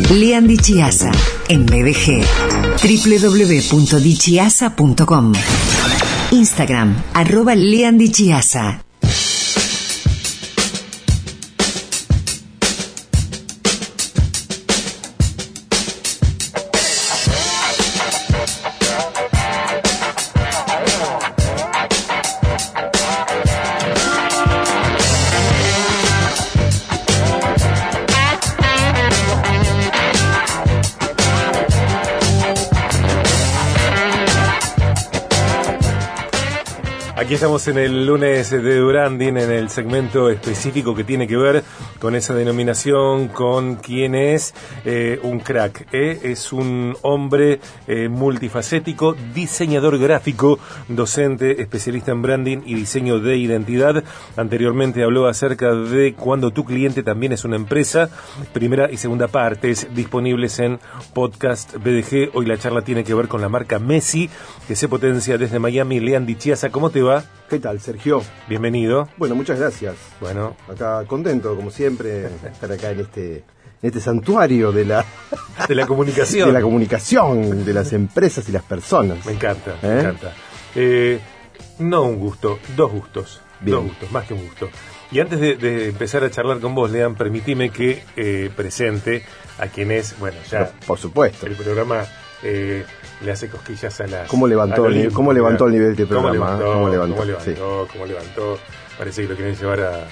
Lean Chiasa en BDG. www.dichiasa.com Instagram, arroba Lean Chiasa. Aquí estamos en el lunes de Durandin, en el segmento específico que tiene que ver con esa denominación, con quién es eh, un crack. ¿eh? Es un hombre eh, multifacético, diseñador gráfico, docente, especialista en branding y diseño de identidad. Anteriormente habló acerca de cuando tu cliente también es una empresa. Primera y segunda partes disponibles en podcast BDG. Hoy la charla tiene que ver con la marca Messi, que se potencia desde Miami. Lean Dichiasa, ¿cómo te ¿Qué tal, Sergio? Bienvenido. Bueno, muchas gracias. Bueno, Acá contento, como siempre, estar acá en este, en este santuario de la, de la comunicación. de la comunicación, de las empresas y las personas. Me encanta, ¿Eh? me encanta. Eh, no un gusto, dos gustos. Bien. Dos gustos, más que un gusto. Y antes de, de empezar a charlar con vos, Lean, permitime que eh, presente a quien es, bueno, ya Por supuesto. el programa eh, le hace cosquillas a las... ¿Cómo levantó el cómo levantó el nivel de ¿Cómo programa, levantó? ¿Cómo levantó? ¿Cómo levantó? ¿Cómo levantó? Parece que lo quieren llevar a...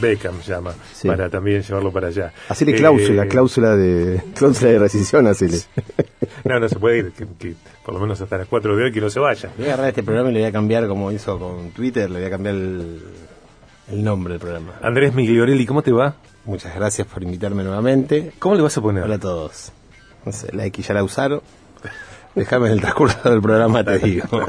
Beckham llama, Sí. para también llevarlo para allá. Hacele Eh, cláusula, cláusula de cláusula de rescisión, hacele. No, no se puede ir, que, que por lo menos hasta las 4 de hoy que no se vaya. Voy a agarrar este programa y le voy a cambiar, como hizo con Twitter, le voy a cambiar el, el nombre del programa. Andrés Migliorelli, ¿cómo te va? Muchas gracias por invitarme nuevamente. ¿Cómo le vas a poner? Hola a todos. No sé, la X ya la usaron. Déjame en el transcurso del programa te digo.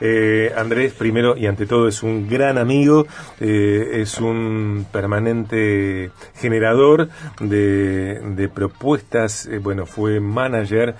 Eh, Andrés, primero y ante todo, es un gran amigo, eh, es un permanente generador de, de propuestas. eh, bueno, fue manager,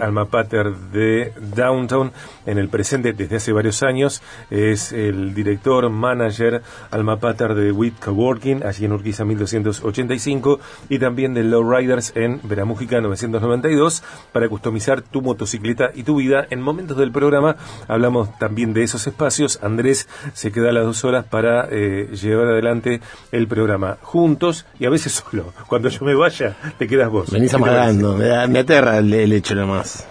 alma pater de Downtown en el presente desde hace varios años. Es el director, manager, alma pater de WIT Coworking, allí en Urquiza 1285, y también de Lowriders en Veramújica 992, para customizar tu motocicleta y tu vida. En momentos del programa hablamos también de esos espacios. Andrés se queda las dos horas para eh, llevar adelante el programa juntos y a veces solo. Cuando yo me vaya, te quedas vos. Venís amagando, me, da- me aterra el, el hecho nomás.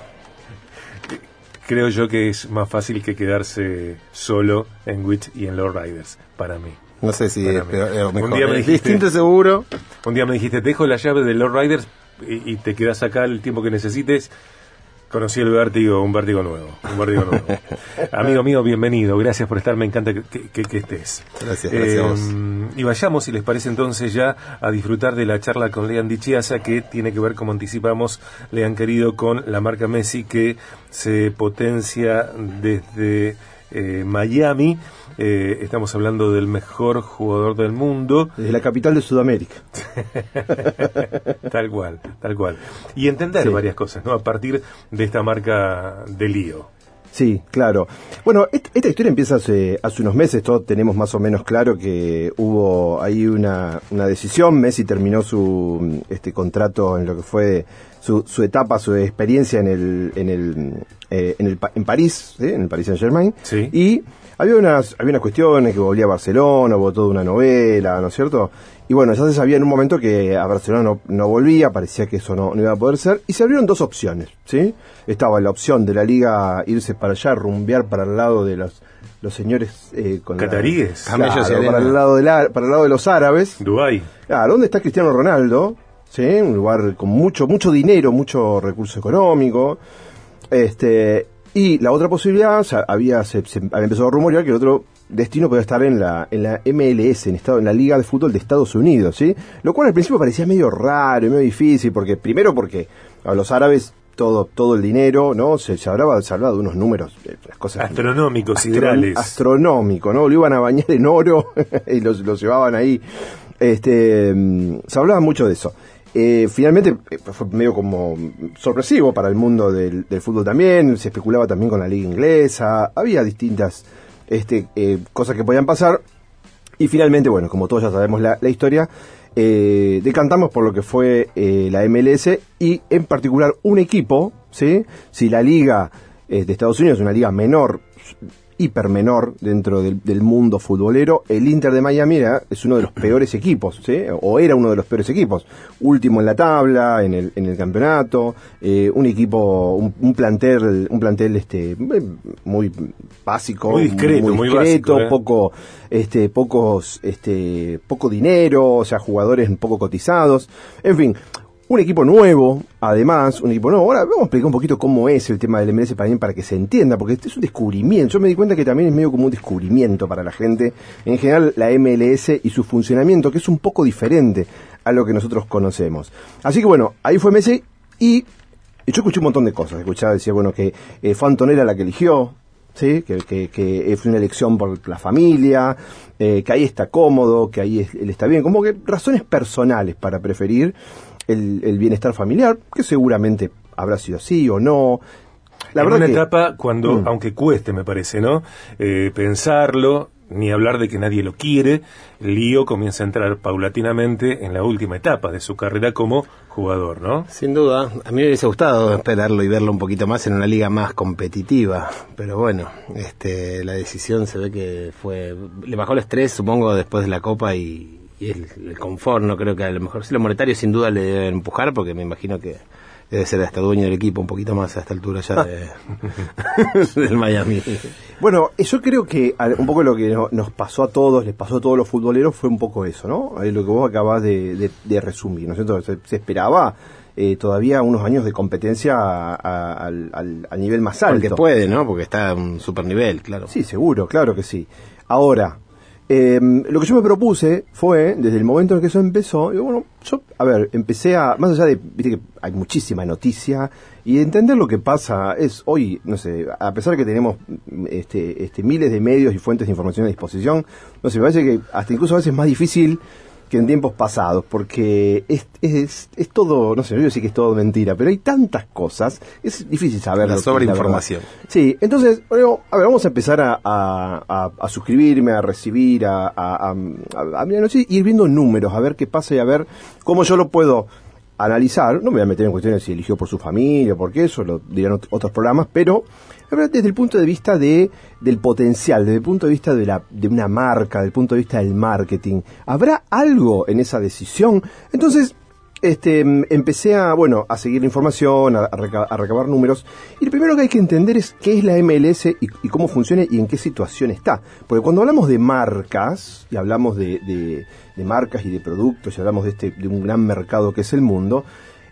Creo yo que es más fácil que quedarse solo en WIT y en Lowriders, para mí. No sé si es mí. peor, eh, Un mejor. día me Es dijiste- distinto seguro. Un día me dijiste, te dejo la llave de Lord Riders y, y te quedas acá el tiempo que necesites. Conocí el vértigo, un vértigo nuevo. Un vértigo nuevo. Amigo mío, bienvenido. Gracias por estar. Me encanta que, que- que- que estés. Gracias, gracias a vos. y vayamos, si les parece entonces, ya a disfrutar de la charla con Lean Dichiasa, que tiene que ver, como anticipamos, Lean querido, con la marca Messi, que se potencia desde eh, Miami. Eh, estamos hablando del mejor jugador del mundo. Desde la capital de Sudamérica. tal cual, tal cual. Y entender Sí. varias cosas, ¿no? A partir de esta marca de lío. Sí, claro. Bueno, est- esta historia empieza hace, hace unos meses, todos tenemos más o menos claro que hubo ahí una, una decisión, Messi terminó su este contrato en lo que fue su, su etapa, su experiencia en el, en el, eh, en, el Pa- en París, ¿sí? en el Paris Saint Germain, Sí. y había unas, había unas cuestiones que volvía a Barcelona, hubo toda una novela, ¿no es cierto? Y bueno, ya se sabía en un momento que a Barcelona no, no volvía, parecía que eso no, no iba a poder ser, y se abrieron dos opciones, ¿sí? Estaba la opción de la liga irse para allá, rumbear para el lado de los, los señores eh, con la- Cataríes. Claro, arena. para el lado de la- para el lado de los árabes. Dubái. Claro, ¿dónde está Cristiano Ronaldo? ¿Sí? Un lugar con mucho, mucho dinero, mucho recurso económico. Este, y la otra posibilidad, o sea, había, se, se había empezado a rumorear que el otro destino podía estar en la, en la MLS, en, estado, en la Liga de Fútbol de Estados Unidos, ¿sí? Lo cual al principio parecía medio raro y medio difícil, porque primero porque a los árabes todo, todo el dinero, ¿no? Se, se hablaba, se hablaba de unos números, eh, las cosas Astronómicos, astro- siderales. astronómico, ¿no? Lo iban a bañar en oro y los, los llevaban ahí. Este, mm, se hablaba mucho de eso. Eh, finalmente eh, fue medio como sorpresivo para el mundo del, fútbol también, se especulaba también con la liga inglesa, había distintas este, eh, cosas que podían pasar. Y finalmente, bueno, como todos ya sabemos la, historia, decantamos por lo que fue la MLS y en particular un equipo, ¿sí? Si la liga de Estados Unidos una liga menor, hiper menor dentro del, del mundo futbolero, el Inter de Miami era, es uno de los peores equipos, ¿sí? O era uno de los peores equipos. Último en la tabla, en el, en el campeonato, eh, un equipo, un, un plantel, un plantel este muy básico, Muy discreto, muy discreto, básico, ¿eh? poco, este, pocos, este, poco dinero, o sea, jugadores poco cotizados, en fin, un equipo nuevo, además, un equipo nuevo. Ahora vamos a explicar un poquito cómo es el tema del MLS mí, para que se entienda, porque este es un descubrimiento. Yo me di cuenta que también es medio como un descubrimiento para la gente. En general, la MLS y su funcionamiento, que es un poco diferente a lo que nosotros conocemos. Así que bueno, ahí fue Messi y yo escuché un montón de cosas. Escuchaba, decía, bueno, que eh, fue Antonella la que eligió, ¿sí? Que, que, que fue una elección por la familia, eh, que ahí está cómodo, que ahí es- él está bien. Como que razones personales para preferir el, el bienestar familiar, que seguramente habrá sido así o no. La en verdad una que, etapa cuando, Mm. aunque cueste, me parece, ¿no? Eh, pensarlo, ni hablar de que nadie lo quiere, Lío comienza a entrar paulatinamente en la última etapa de su carrera como jugador, ¿no? Sin duda, a mí me hubiese gustado esperarlo y verlo un poquito más en una liga más competitiva, pero bueno, este, la decisión se ve que fue, le bajó el estrés, supongo, después de la Copa y, y el, el confort, no creo que a lo mejor, sí, lo monetario sin duda le deben empujar, porque me imagino que debe ser hasta dueño del equipo un poquito más a esta altura ya de, del Miami. Bueno, yo creo que un poco lo que no- nos pasó a todos, les pasó a todos los futboleros, fue un poco eso, ¿no? Eh, Lo que vos acabás de, de- de resumir, ¿no es cierto? Se, se esperaba eh, todavía unos años de competencia a- a- al, al- al nivel más alto. Porque puede, ¿no? Porque está a un super nivel, claro. Sí, seguro, claro que sí. Ahora, eh, lo que yo me propuse fue, desde el momento en que eso empezó, digo, bueno, yo, a ver, empecé a, más allá de, viste que hay muchísima noticia, y entender lo que pasa es hoy, no sé, a pesar de que tenemos mm, este, este, miles de medios y fuentes de información a disposición, no sé, me parece que hasta incluso a veces es más difícil que en tiempos pasados, porque es, es, es todo, no sé, yo sé que es todo mentira, pero hay tantas cosas, es difícil saber. La sobreinformación. Sí, entonces, bueno, a ver, vamos a empezar a, a- a- a suscribirme, a recibir, a, a, a- no sé, ir viendo números, a ver qué pasa y a ver cómo yo lo puedo analizar. No me voy a meter en cuestiones si eligió por su familia, por qué, eso lo dirán ot- otros programas, pero desde el punto de vista de, del potencial, desde el punto de vista de, la, de una marca, desde el punto de vista del marketing, ¿habrá algo en esa decisión? Entonces, este, mm, empecé a, bueno, a seguir la información, a, a reca- a recabar números. Y lo primero que hay que entender es qué es la MLS y, cómo funciona y en qué situación está. Porque cuando hablamos de marcas, y hablamos de, de- de marcas y de productos, y hablamos de, este, de un gran mercado que es el mundo,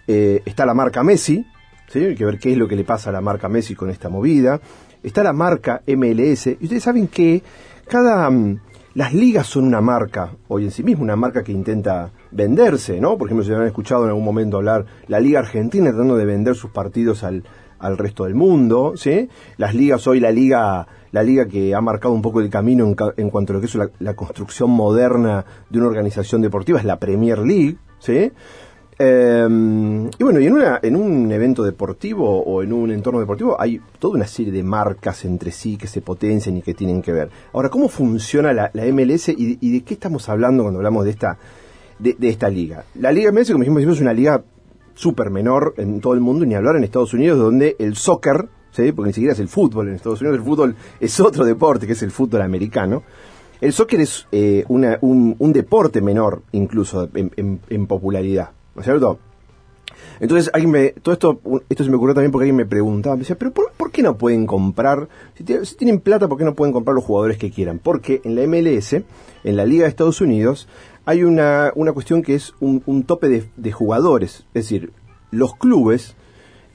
eh, está la marca Messi, ¿sí? hay que ver qué es lo que le pasa a la marca Messi con esta movida. Está la marca MLS, y ustedes saben que cada... mm, las ligas son una marca, hoy en sí misma, una marca que intenta venderse, ¿no? Por ejemplo, si han escuchado en algún momento hablar la Liga Argentina tratando de vender sus partidos al, al resto del mundo, ¿sí? Las ligas, hoy la liga, la liga que ha marcado un poco el camino en, en cuanto a lo que es la, la construcción moderna de una organización deportiva es la Premier League, ¿sí? Eh, y bueno, y en, una, en un evento deportivo o en un entorno deportivo hay toda una serie de marcas entre sí que se potencian y que tienen que ver. Ahora, ¿cómo funciona la, MLS y, de qué estamos hablando cuando hablamos de esta, de, esta liga? La Liga MLS, como dijimos, es una liga súper menor en todo el mundo, ni hablar en Estados Unidos, donde el soccer, ¿sí? porque ni siquiera es el fútbol, en Estados Unidos el fútbol es otro deporte, que es el fútbol americano. El soccer es eh, un, deporte menor, incluso, en popularidad, ¿no es cierto? Entonces, alguien me, todo esto, esto se me ocurrió también porque alguien me preguntaba, me decía, pero ¿por, qué no pueden comprar, si tienen plata, ¿por qué no pueden comprar los jugadores que quieran? Porque en la MLS, en la Liga de Estados Unidos, hay una, una cuestión que es un, un tope de, de jugadores. Es decir, los clubes,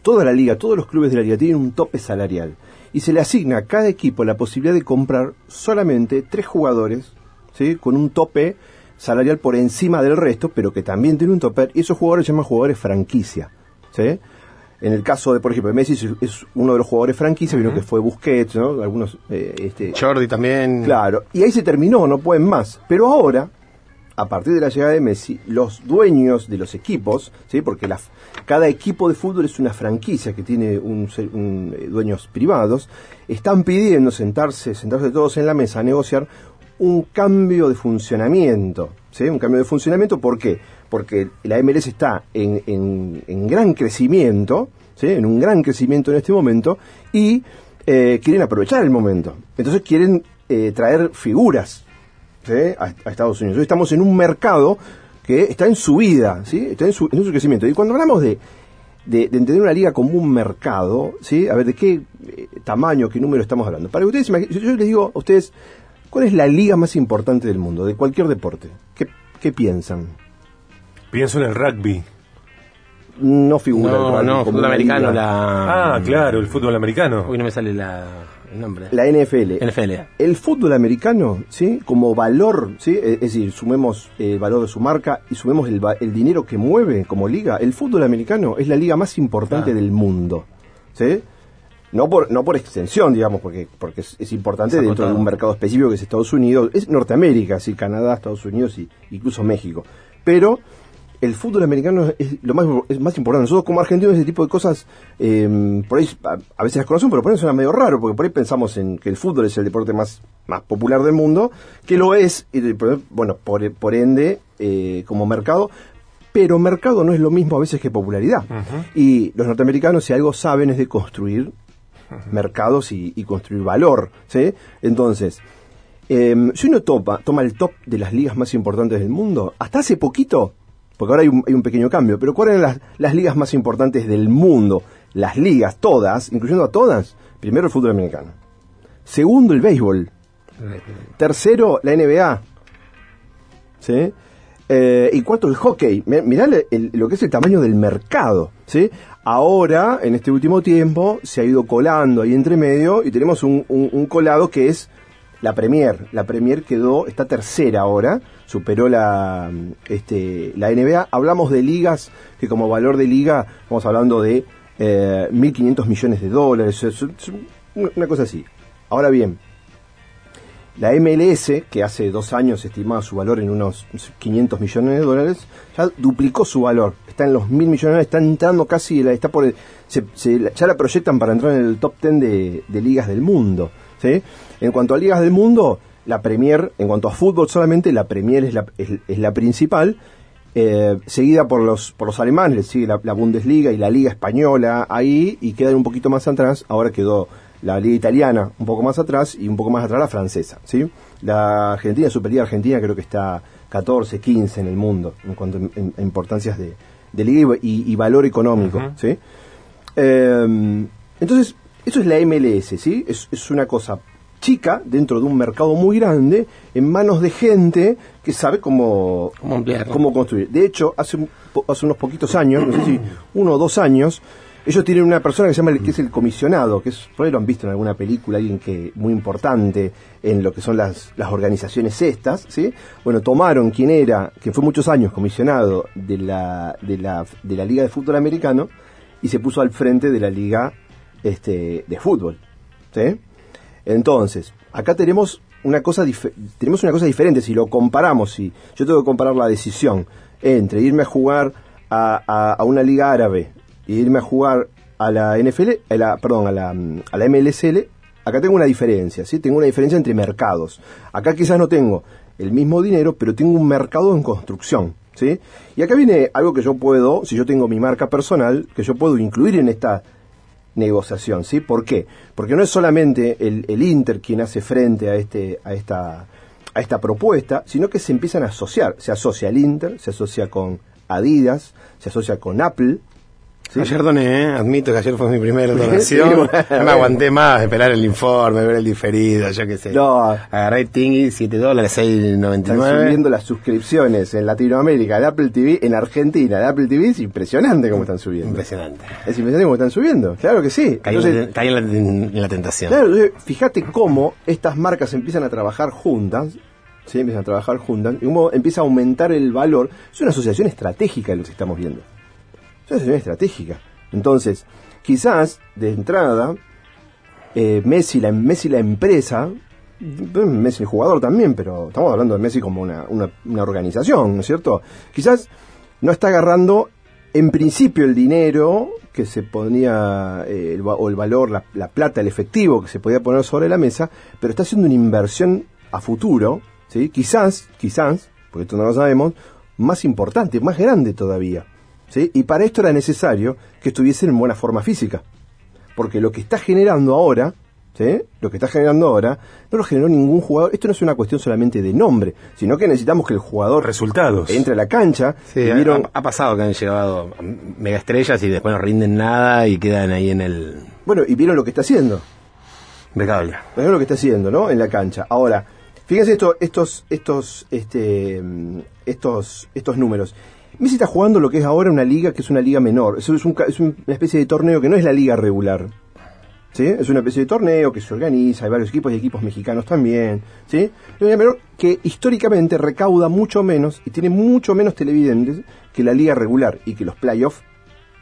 toda la liga, todos los clubes de la liga tienen un tope salarial. Y se le asigna a cada equipo la posibilidad de comprar solamente tres jugadores, ¿sí? Con un tope salarial por encima del resto, pero que también tiene un tope. Y esos jugadores se llaman jugadores franquicia, ¿sí? En el caso de, por ejemplo, Messi es- uno de los jugadores franquicia, vino que fue Busquets, ¿no? Algunos, eh, este, Jordi también. Claro, y ahí se terminó, no pueden más. Pero ahora, a partir de la llegada de Messi, los dueños de los equipos, ¿sí? porque la, cada equipo de fútbol es una franquicia que tiene un, un, eh, dueños privados, están pidiendo sentarse, sentarse todos en la mesa a negociar un cambio de funcionamiento. ¿sí? Un cambio de funcionamiento, ¿por qué? Porque la MLS está en, en- en gran crecimiento, ¿sí? en un gran crecimiento en este momento, y eh, quieren aprovechar el momento. Entonces quieren eh, traer figuras ¿sí? a, Estados Unidos. Hoy estamos en un mercado que está en subida, ¿sí? está en su, en su crecimiento. Y cuando hablamos de, de, de entender una liga como un mercado, ¿sí? a ver, ¿de qué eh, tamaño, qué número estamos hablando? Para que ustedes yo les digo a ustedes, ¿cuál es la liga más importante del mundo, de cualquier deporte? ¿Qué, qué piensan? Pienso en el rugby. No figura el No, rugby no, como fútbol americano, liga. la... Ah, claro, el fútbol americano. Uy, no me sale la, el nombre. La NFL. NFL. El fútbol americano, ¿sí? Como valor, ¿sí? Es decir, sumemos el valor de su marca y sumemos el, va- el dinero que mueve como liga. El fútbol americano es la liga más importante Ah. del mundo, ¿sí? No por, no por extensión, digamos, porque, porque es, es importante dentro de un mercado específico que es Estados Unidos, es Norteamérica, sí, Canadá, Estados Unidos y incluso México. Pero el fútbol americano es lo más, es más importante. Nosotros como argentinos ese tipo de cosas, eh, por ahí a, a veces las conocemos, pero por ahí suena medio raro, porque por ahí pensamos en que el fútbol es el deporte más, más popular del mundo, que lo es, y, por- bueno, por, por ende, eh, como mercado, pero mercado no es lo mismo a veces que popularidad. Y los norteamericanos, si algo saben, es de construir mercados y, construir valor. ¿sí? Entonces, eh, si uno toma el top de las ligas más importantes del mundo, hasta hace poquito, porque ahora hay un, pequeño cambio, pero ¿cuáles eran las, ligas más importantes del mundo? Las ligas, todas, incluyendo a todas. Primero el fútbol americano. Segundo el béisbol. Tercero la NBA. ¿Sí? Eh, y cuarto el hockey. Mi- Mirá lo que es el tamaño del mercado. ¿sí? Ahora, en este último tiempo, se ha ido colando ahí entre medio y tenemos un, un- colado que es la Premier. La Premier quedó, está tercera ahora, superó la, este, la NBA. Hablamos de ligas que como valor de liga, estamos hablando de eh, 1.500 millones de dólares, es- es una cosa así. Ahora bien, la MLS, que hace dos años estimaba su valor en unos 500 millones de dólares, ya duplicó su valor. Está en los mil millones, de dólares, está entrando casi, está por se- se- ya la proyectan para entrar en el top 10 de, ligas del mundo. ¿sí? En cuanto a ligas del mundo, la Premier, en cuanto a fútbol solamente, la Premier es la, principal, eh, seguida por los, por los alemanes, sigue la Bundesliga y la Liga Española ahí, y quedan un poquito más atrás, ahora quedó la Liga Italiana un poco más atrás y un poco más atrás la francesa, ¿sí? La Argentina, Superliga Argentina creo que está 14, 15 en el mundo en cuanto a, importancias de, de liga y, y valor económico. ¿sí? Eh, entonces, eso es la MLS, ¿sí? Es, es una cosa chica dentro de un mercado muy grande en manos de gente que sabe cómo, Cómo construir. De hecho, hace, hace unos poquitos años, no sé si uno o dos años, ellos tienen una persona que se llama que es el comisionado, que es, por ahí lo han visto en alguna película, alguien que muy importante en lo que son las, las organizaciones estas, ¿sí? Bueno, tomaron quien era, que fue muchos años comisionado de la, de la, de la Liga de Fútbol Americano, y se puso al frente de la Liga este, de Fútbol, ¿sí? Entonces, acá tenemos una cosa tenemos una cosa diferente si lo comparamos, si yo tengo que comparar la decisión entre irme a jugar a- a una liga árabe e irme a jugar a la NFL, a la, perdón, a la, a la MLSL, acá tengo una diferencia, ¿sí? Tengo una diferencia entre mercados. Acá quizás no tengo el mismo dinero, pero tengo un mercado en construcción, ¿sí? Y acá viene algo que yo puedo, si yo tengo mi marca personal, que yo puedo incluir en esta negociación, ¿sí? ¿Por qué? Porque no es solamente el, el Inter quien hace frente a este a esta a esta propuesta, sino que se empiezan a asociar, se asocia el Inter, se asocia con Adidas, se asocia con Apple, ¿sí? Ayer doné, ¿eh? admito que ayer fue mi primera Sí, donación. bueno. no me aguanté más, esperar el informe, ver el diferido, yo qué sé. No. Agarré Tingy, 7 dólares, Están 6.99. subiendo las suscripciones en Latinoamérica de Apple TV, en Argentina de Apple TV, es impresionante cómo están subiendo. Impresionante. Es impresionante cómo están subiendo, claro que sí. Caí, Entonces, en, la, caí en la- en la tentación. Claro, entonces, fíjate cómo estas marcas empiezan a trabajar juntas, ¿sí? empiezan a trabajar juntas, y cómo empieza a aumentar el valor. Es una asociación estratégica lo que estamos viendo. Es una asociación estratégica. Entonces, quizás, de entrada, eh, Messi, la, Messi la empresa, bueno, Messi el jugador también, pero estamos hablando de Messi como una, una, una organización, ¿no es cierto? Quizás no está agarrando en principio el dinero que se ponía, eh, el o el valor, la, la plata, el efectivo que se podía poner sobre la mesa, pero está haciendo una inversión a futuro, ¿sí? quizás, quizás, porque esto no lo sabemos, más importante, más grande todavía. ¿Sí? Y para esto era necesario que estuviesen en buena forma física. Porque lo que está generando ahora, ¿sí? lo que está generando ahora, no lo generó ningún jugador. Esto no es una cuestión solamente de nombre, sino que necesitamos que el jugador Resultados. entre a la cancha. Sí, y ha, vieron- ha pasado que han llevado mega estrellas y después no rinden nada y quedan ahí en el bueno, y vieron lo que está haciendo. impecable. Es lo que está haciendo, ¿no? En la cancha. Ahora, fíjense esto, estos, estos, este, estos, estos números. Messi está jugando lo que es ahora una liga que es una liga menor. Eso es, un es un- una especie de torneo que no es la liga regular. ¿Sí? Es una especie de torneo que se organiza, hay varios equipos y equipos mexicanos también. ¿Sí? Una liga menor que históricamente recauda mucho menos y tiene mucho menos televidentes que la liga regular y que los playoffs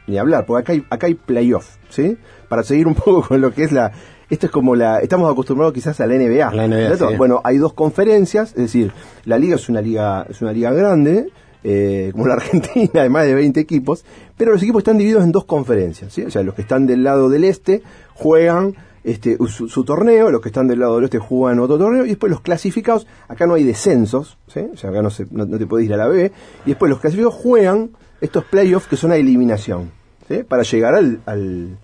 ni hablar, porque acá hay, acá hay playoff, ¿sí? Para seguir un poco con lo que es la... Esto es como la... Estamos acostumbrados quizás a la NBA. La NBA, ¿cierto? sí. Bueno, hay dos conferencias, es decir, la liga es una liga, es una liga grande, eh, como la Argentina, de más de 20 equipos, pero los equipos están divididos en dos conferencias, ¿sí? O sea, los que están del lado del este juegan este, su, su torneo, los que están del lado del oeste juegan otro torneo, y después los clasificados, acá no hay descensos, ¿sí? O sea, acá no, se, no, no te puedes ir a la B, y después los clasificados juegan estos playoffs que son a eliminación, ¿sí? Para llegar al, al,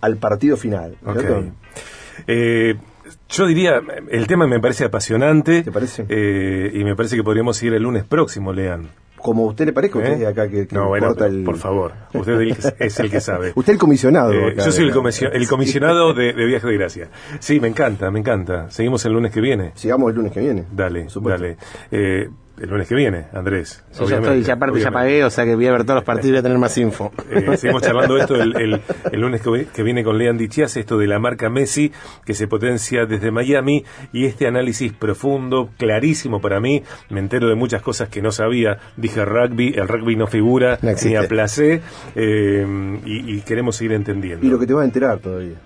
al partido final. Eh, yo diría, el tema me parece apasionante. ¿Te parece? Eh, y me parece que podríamos ir el lunes próximo, Lean. Como a usted le parezca, usted ¿Eh? acá que, que no, bueno, el... por favor. Usted es el que- es sabe. Usted el comisionado. Eh, acá yo soy el, de la- comisio- el comisionado de, de Viaje de Gracia. Sí, me encanta, me encanta. Seguimos el lunes que viene. Sigamos el lunes que viene. Dale, dale. Eh, el lunes que viene, Andrés. Yo ya estoy, ya aparte ya obviamente. pagué, o sea que voy a ver todos los partidos y voy a tener más info. Eh, seguimos charlando esto el, el- el lunes que, vi- que viene con Lean Dichias, esto de la marca Messi, que se potencia desde Miami, y este análisis profundo, clarísimo para mí, me entero de muchas cosas que no sabía, dije rugby, el rugby no figura, No ni a placé, eh, y, y queremos seguir entendiendo. Y lo que te va a enterar todavía.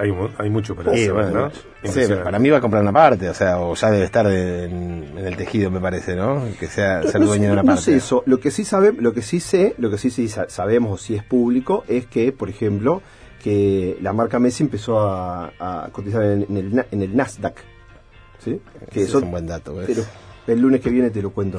Hay, hay mucho para Sí, bueno, ¿no? pero para mí va a comprar una parte, o sea, o ya debe estar de- en, en el tejido, me parece, ¿no? Que sea ser no, dueño de una no parte. sé eso. Lo que sí sabe, lo que sí sé, lo que sí, sí sa- sabemos o sí es público es que, por ejemplo, que la marca Messi empezó a, a cotizar en, en el, en el Nasdaq. ¿Sí? Que Ese eso es un buen dato. ¿ves? te lo- el lunes que viene te lo cuento.